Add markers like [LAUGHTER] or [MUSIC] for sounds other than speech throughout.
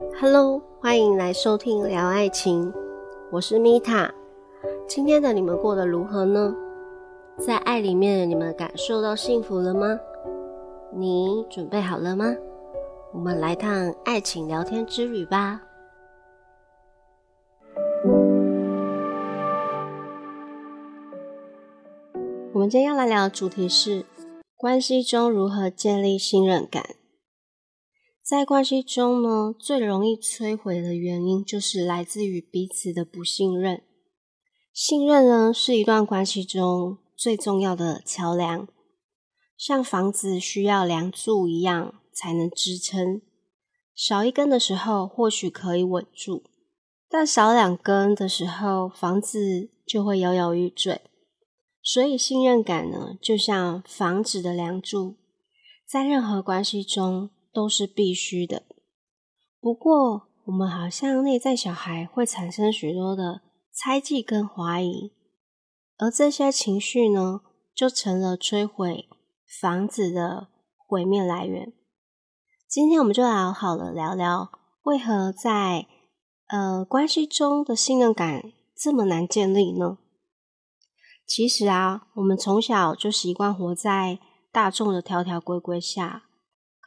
Hello，欢迎来收听聊爱情，我是米塔。今天的你们过得如何呢？在爱里面，你们感受到幸福了吗？你准备好了吗？我们来趟爱情聊天之旅吧。我们今天要来聊的主题是关系中如何建立信任感。在关系中呢，最容易摧毁的原因就是来自于彼此的不信任。信任呢，是一段关系中最重要的桥梁，像房子需要梁柱一样才能支撑。少一根的时候，或许可以稳住，但少两根的时候，房子就会摇摇欲坠。所以，信任感呢，就像房子的梁柱，在任何关系中。都是必须的。不过，我们好像内在小孩会产生许多的猜忌跟怀疑，而这些情绪呢，就成了摧毁房子的毁灭来源。今天我们就来好了聊聊，为何在呃关系中的信任感这么难建立呢？其实啊，我们从小就习惯活在大众的条条规规下。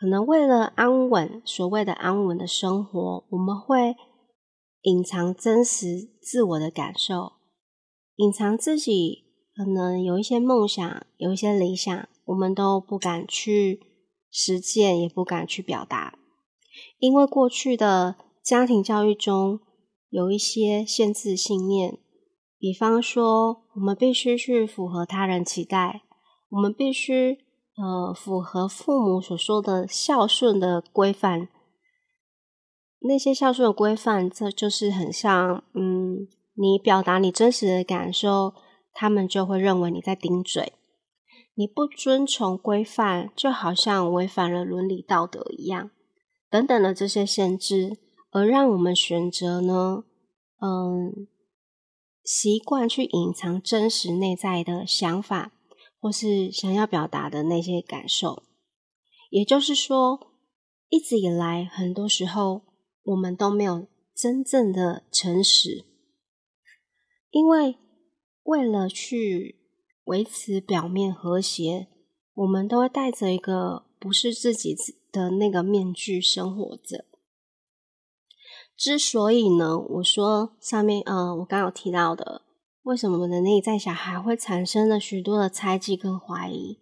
可能为了安稳，所谓的安稳的生活，我们会隐藏真实自我的感受，隐藏自己可能有一些梦想，有一些理想，我们都不敢去实践，也不敢去表达，因为过去的家庭教育中有一些限制信念，比方说，我们必须去符合他人期待，我们必须。呃，符合父母所说的孝顺的规范，那些孝顺的规范，这就是很像，嗯，你表达你真实的感受，他们就会认为你在顶嘴。你不遵从规范，就好像违反了伦理道德一样，等等的这些限制，而让我们选择呢，嗯，习惯去隐藏真实内在的想法。或是想要表达的那些感受，也就是说，一直以来，很多时候我们都没有真正的诚实，因为为了去维持表面和谐，我们都会戴着一个不是自己的那个面具生活着。之所以呢，我说上面，呃，我刚刚提到的。为什么我们的内在小孩会产生了许多的猜忌跟怀疑？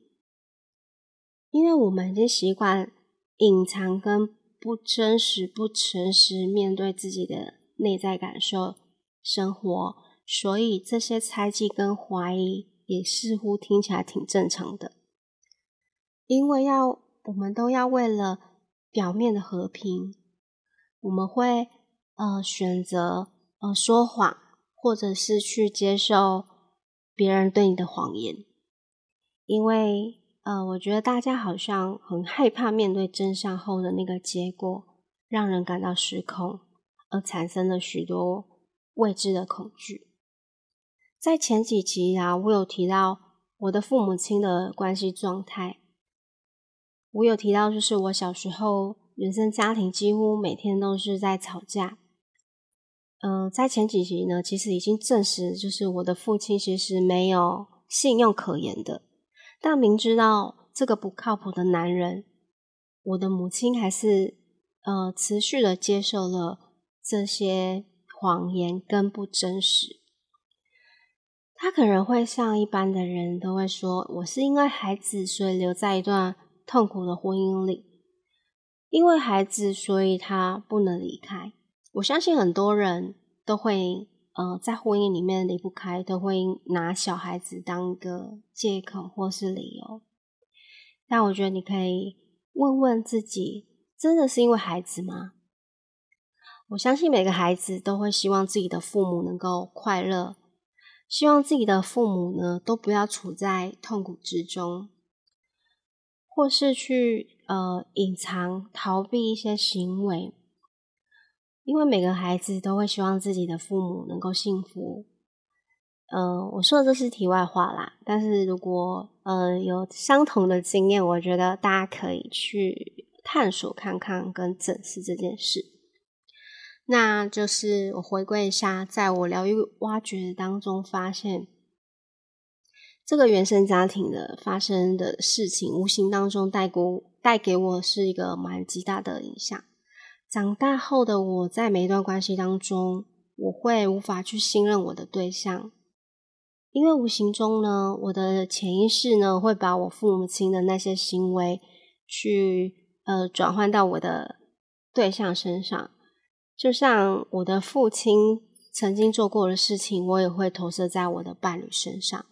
因为我们已经习惯隐藏跟不真实、不诚实面对自己的内在感受生活，所以这些猜忌跟怀疑也似乎听起来挺正常的。因为要我们都要为了表面的和平，我们会呃选择呃说谎。或者是去接受别人对你的谎言，因为呃，我觉得大家好像很害怕面对真相后的那个结果，让人感到失控，而产生了许多未知的恐惧。在前几集啊，我有提到我的父母亲的关系状态，我有提到就是我小时候原生家庭几乎每天都是在吵架。呃，在前几集呢，其实已经证实，就是我的父亲其实没有信用可言的。但明知道这个不靠谱的男人，我的母亲还是呃持续的接受了这些谎言跟不真实。他可能会像一般的人都会说，我是因为孩子，所以留在一段痛苦的婚姻里，因为孩子，所以他不能离开。我相信很多人都会，呃，在婚姻里面离不开，都会拿小孩子当一个借口或是理由。但我觉得你可以问问自己，真的是因为孩子吗？我相信每个孩子都会希望自己的父母能够快乐，希望自己的父母呢都不要处在痛苦之中，或是去呃隐藏、逃避一些行为。因为每个孩子都会希望自己的父母能够幸福。嗯，我说的这是题外话啦。但是如果呃有相同的经验，我觉得大家可以去探索看看跟审视这件事。那就是我回归一下，在我疗愈挖掘当中发现，这个原生家庭的发生的事情，无形当中带给带给我是一个蛮极大的影响。长大后的我在每一段关系当中，我会无法去信任我的对象，因为无形中呢，我的潜意识呢会把我父母亲的那些行为去呃转换到我的对象身上，就像我的父亲曾经做过的事情，我也会投射在我的伴侣身上，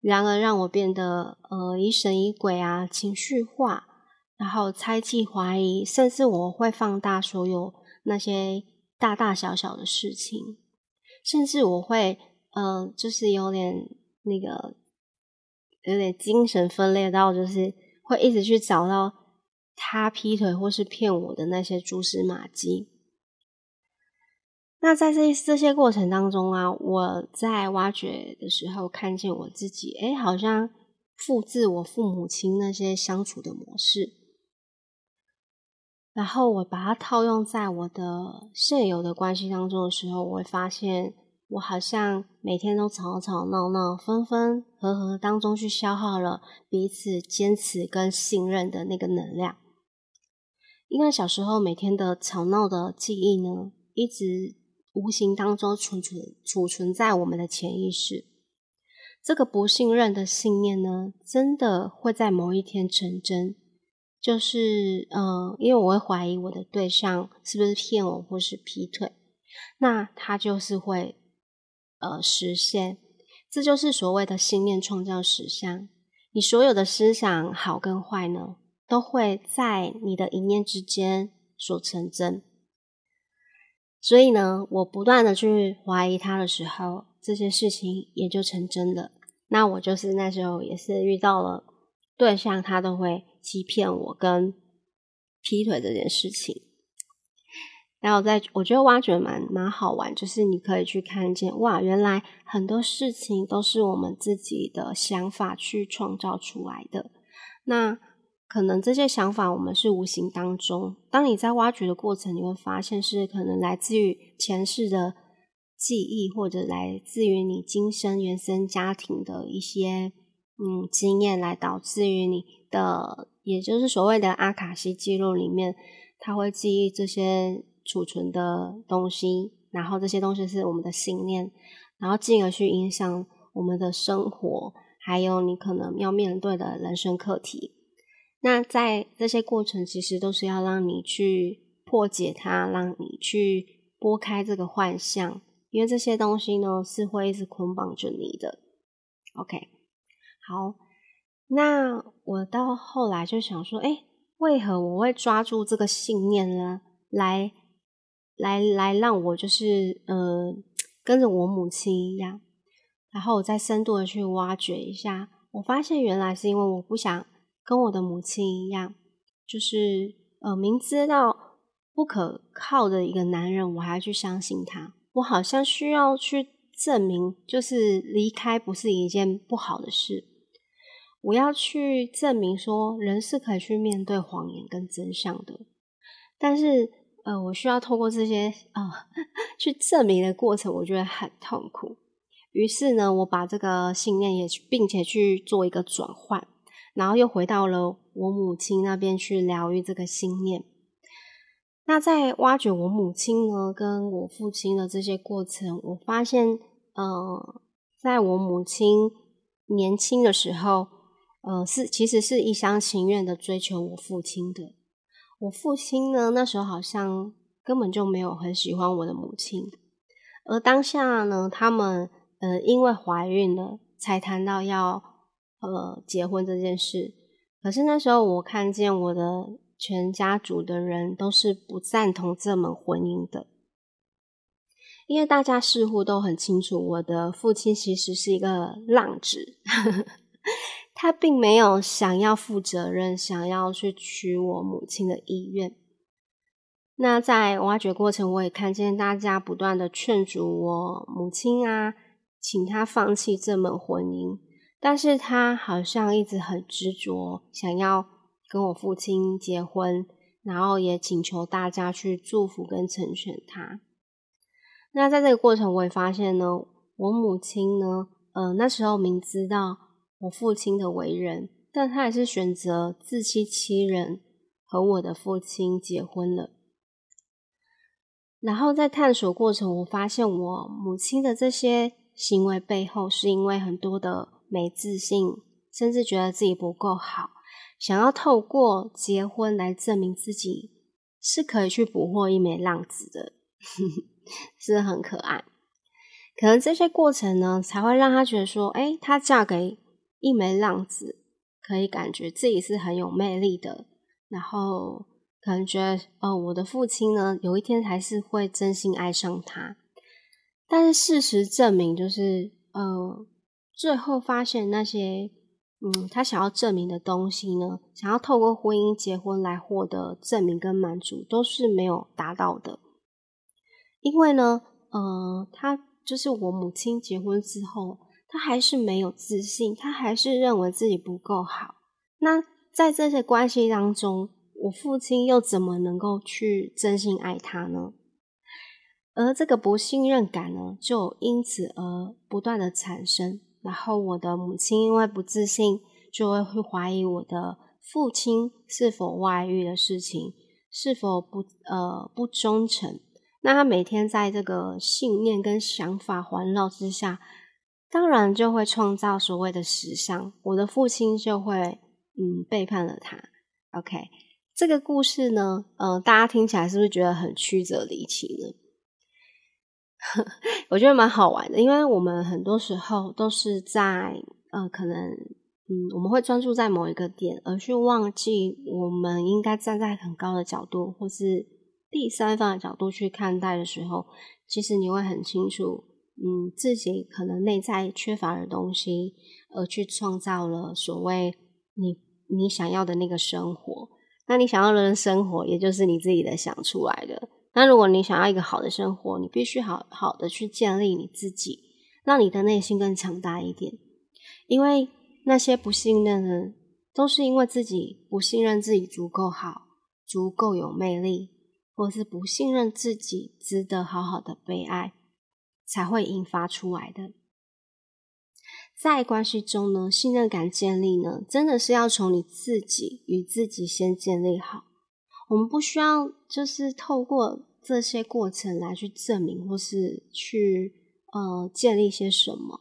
然而让我变得呃疑神疑鬼啊，情绪化。然后猜忌、怀疑，甚至我会放大所有那些大大小小的事情，甚至我会，呃，就是有点那个，有点精神分裂到，就是会一直去找到他劈腿或是骗我的那些蛛丝马迹。那在这这些过程当中啊，我在挖掘的时候，看见我自己，哎，好像复制我父母亲那些相处的模式。然后我把它套用在我的现有的关系当中的时候，我会发现我好像每天都吵吵闹闹、分分合合当中去消耗了彼此坚持跟信任的那个能量。因为小时候每天的吵闹的记忆呢，一直无形当中储存储存在我们的潜意识。这个不信任的信念呢，真的会在某一天成真。就是，嗯，因为我会怀疑我的对象是不是骗我或是劈腿，那他就是会，呃，实现。这就是所谓的信念创造实相。你所有的思想好跟坏呢，都会在你的一念之间所成真。所以呢，我不断的去怀疑他的时候，这些事情也就成真了。那我就是那时候也是遇到了对象，他都会。欺骗我跟劈腿这件事情，然后在我觉得挖掘蛮蛮好玩，就是你可以去看见哇，原来很多事情都是我们自己的想法去创造出来的。那可能这些想法我们是无形当中，当你在挖掘的过程，你会发现是可能来自于前世的记忆，或者来自于你今生原生家庭的一些嗯经验，来导致于你的。也就是所谓的阿卡西记录里面，它会记忆这些储存的东西，然后这些东西是我们的信念，然后进而去影响我们的生活，还有你可能要面对的人生课题。那在这些过程，其实都是要让你去破解它，让你去拨开这个幻象，因为这些东西呢是会一直捆绑着你的。OK，好。那我到后来就想说，哎，为何我会抓住这个信念呢？来，来，来，让我就是呃，跟着我母亲一样，然后我再深度的去挖掘一下，我发现原来是因为我不想跟我的母亲一样，就是呃，明知道不可靠的一个男人，我还要去相信他，我好像需要去证明，就是离开不是一件不好的事。我要去证明说，人是可以去面对谎言跟真相的，但是，呃，我需要透过这些啊 [LAUGHS] 去证明的过程，我觉得很痛苦。于是呢，我把这个信念也并且去做一个转换，然后又回到了我母亲那边去疗愈这个信念。那在挖掘我母亲呢跟我父亲的这些过程，我发现，呃，在我母亲年轻的时候。呃，是其实是一厢情愿的追求我父亲的。我父亲呢，那时候好像根本就没有很喜欢我的母亲。而当下呢，他们呃因为怀孕了，才谈到要呃结婚这件事。可是那时候我看见我的全家族的人都是不赞同这门婚姻的，因为大家似乎都很清楚，我的父亲其实是一个浪子。他并没有想要负责任，想要去娶我母亲的意愿。那在挖掘过程，我也看见大家不断的劝阻我母亲啊，请他放弃这门婚姻。但是他好像一直很执着，想要跟我父亲结婚，然后也请求大家去祝福跟成全他。那在这个过程，我也发现呢，我母亲呢，呃，那时候明知道我父亲的为人，但他还是选择自欺欺人，和我的父亲结婚了。然后在探索过程，我发现我母亲的这些行为背后，是因为很多的没自信，甚至觉得自己不够好，想要透过结婚来证明自己是可以去捕获一枚浪子的。[LAUGHS] 是很可爱，可能这些过程呢，才会让他觉得说，哎，她嫁给一枚浪子，可以感觉自己是很有魅力的，然后可能觉得，哦，我的父亲呢，有一天还是会真心爱上他。但是事实证明，就是呃，最后发现那些，嗯，他想要证明的东西呢，想要透过婚姻结婚来获得证明跟满足，都是没有达到的。因为呢，呃，他就是我母亲结婚之后，他还是没有自信，他还是认为自己不够好。那在这些关系当中，我父亲又怎么能够去真心爱他呢？而这个不信任感呢，就因此而不断的产生。然后我的母亲因为不自信，就会会怀疑我的父亲是否外遇的事情，是否不呃不忠诚。那他每天在这个信念跟想法环绕之下，当然就会创造所谓的实相。我的父亲就会嗯背叛了他。OK，这个故事呢，嗯，大家听起来是不是觉得很曲折离奇呢？[LAUGHS] 我觉得蛮好玩的，因为我们很多时候都是在呃，可能嗯，我们会专注在某一个点，而去忘记我们应该站在很高的角度，或是。第三方的角度去看待的时候，其实你会很清楚，嗯，自己可能内在缺乏的东西，而去创造了所谓你你想要的那个生活。那你想要的生活，也就是你自己的想出来的。那如果你想要一个好的生活，你必须好好的去建立你自己，让你的内心更强大一点。因为那些不信任的，都是因为自己不信任自己足够好，足够有魅力。或是不信任自己值得好好的被爱，才会引发出来的。在关系中呢，信任感建立呢，真的是要从你自己与自己先建立好。我们不需要就是透过这些过程来去证明，或是去呃建立些什么。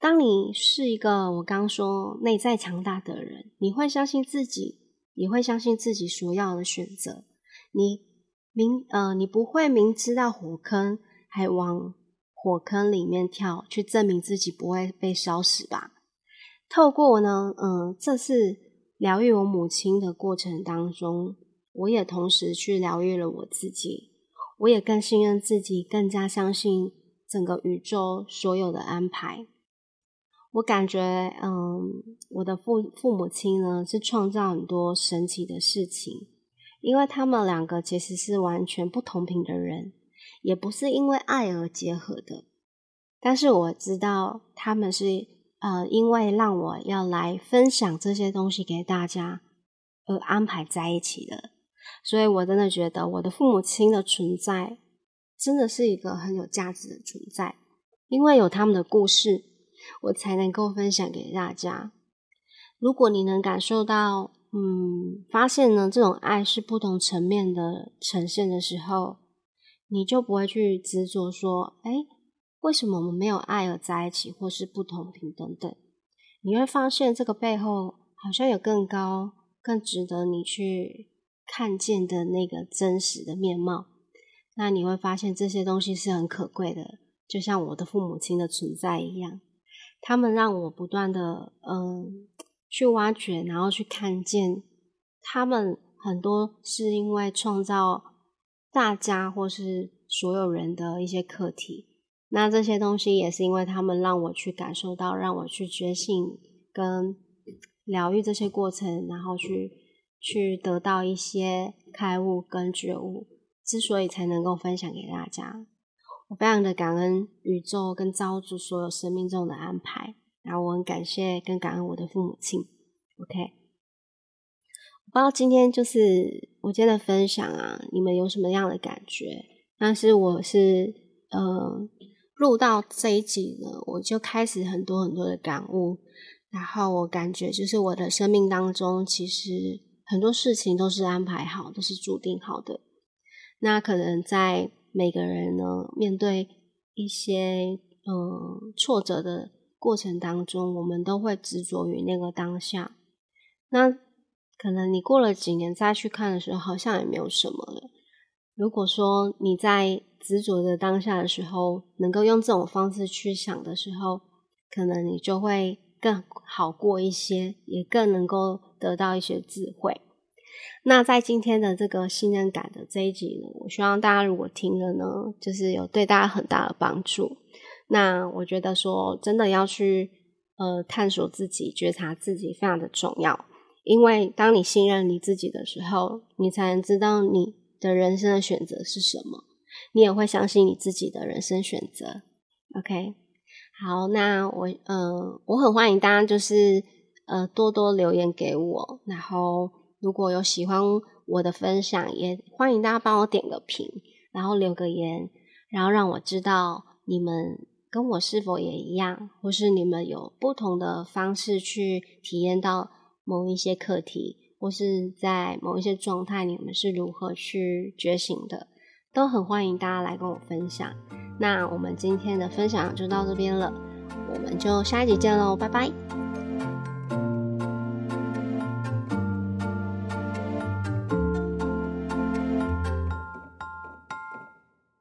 当你是一个我刚说内在强大的人，你会相信自己，也会相信自己所要的选择。你。明呃，你不会明知道火坑还往火坑里面跳，去证明自己不会被烧死吧？透过呢，嗯，这次疗愈我母亲的过程当中，我也同时去疗愈了我自己，我也更信任自己，更加相信整个宇宙所有的安排。我感觉，嗯，我的父父母亲呢，是创造很多神奇的事情。因为他们两个其实是完全不同频的人，也不是因为爱而结合的。但是我知道他们是呃，因为让我要来分享这些东西给大家而安排在一起的。所以我真的觉得我的父母亲的存在真的是一个很有价值的存在，因为有他们的故事，我才能够分享给大家。如果你能感受到。嗯，发现呢，这种爱是不同层面的呈现的时候，你就不会去执着说，哎，为什么我们没有爱而在一起，或是不同频等等。你会发现这个背后好像有更高、更值得你去看见的那个真实的面貌。那你会发现这些东西是很可贵的，就像我的父母亲的存在一样，他们让我不断的，嗯。去挖掘，然后去看见他们很多是因为创造大家或是所有人的一些课题。那这些东西也是因为他们让我去感受到，让我去觉醒跟疗愈这些过程，然后去去得到一些开悟跟觉悟。之所以才能够分享给大家，我非常的感恩宇宙跟造物所有生命中的安排。然后我很感谢跟感恩我的父母亲，OK。不知道今天就是我今天的分享啊，你们有什么样的感觉？但是我是呃录到这一集呢，我就开始很多很多的感悟，然后我感觉就是我的生命当中，其实很多事情都是安排好，都是注定好的。那可能在每个人呢面对一些呃挫折的过程当中，我们都会执着于那个当下。那可能你过了几年再去看的时候，好像也没有什么了。如果说你在执着的当下的时候，能够用这种方式去想的时候，可能你就会更好过一些，也更能够得到一些智慧。那在今天的这个信任感的这一集呢，我希望大家如果听了呢，就是有对大家很大的帮助。那我觉得说真的要去呃探索自己、觉察自己，非常的重要。因为当你信任你自己的时候，你才能知道你的人生的选择是什么，你也会相信你自己的人生选择。OK，好，那我呃，我很欢迎大家就是呃多多留言给我，然后如果有喜欢我的分享，也欢迎大家帮我点个评，然后留个言，然后让我知道你们跟我是否也一样，或是你们有不同的方式去体验到。某一些课题，或是在某一些状态，你们是如何去觉醒的，都很欢迎大家来跟我分享。那我们今天的分享就到这边了，我们就下一集见喽，拜拜。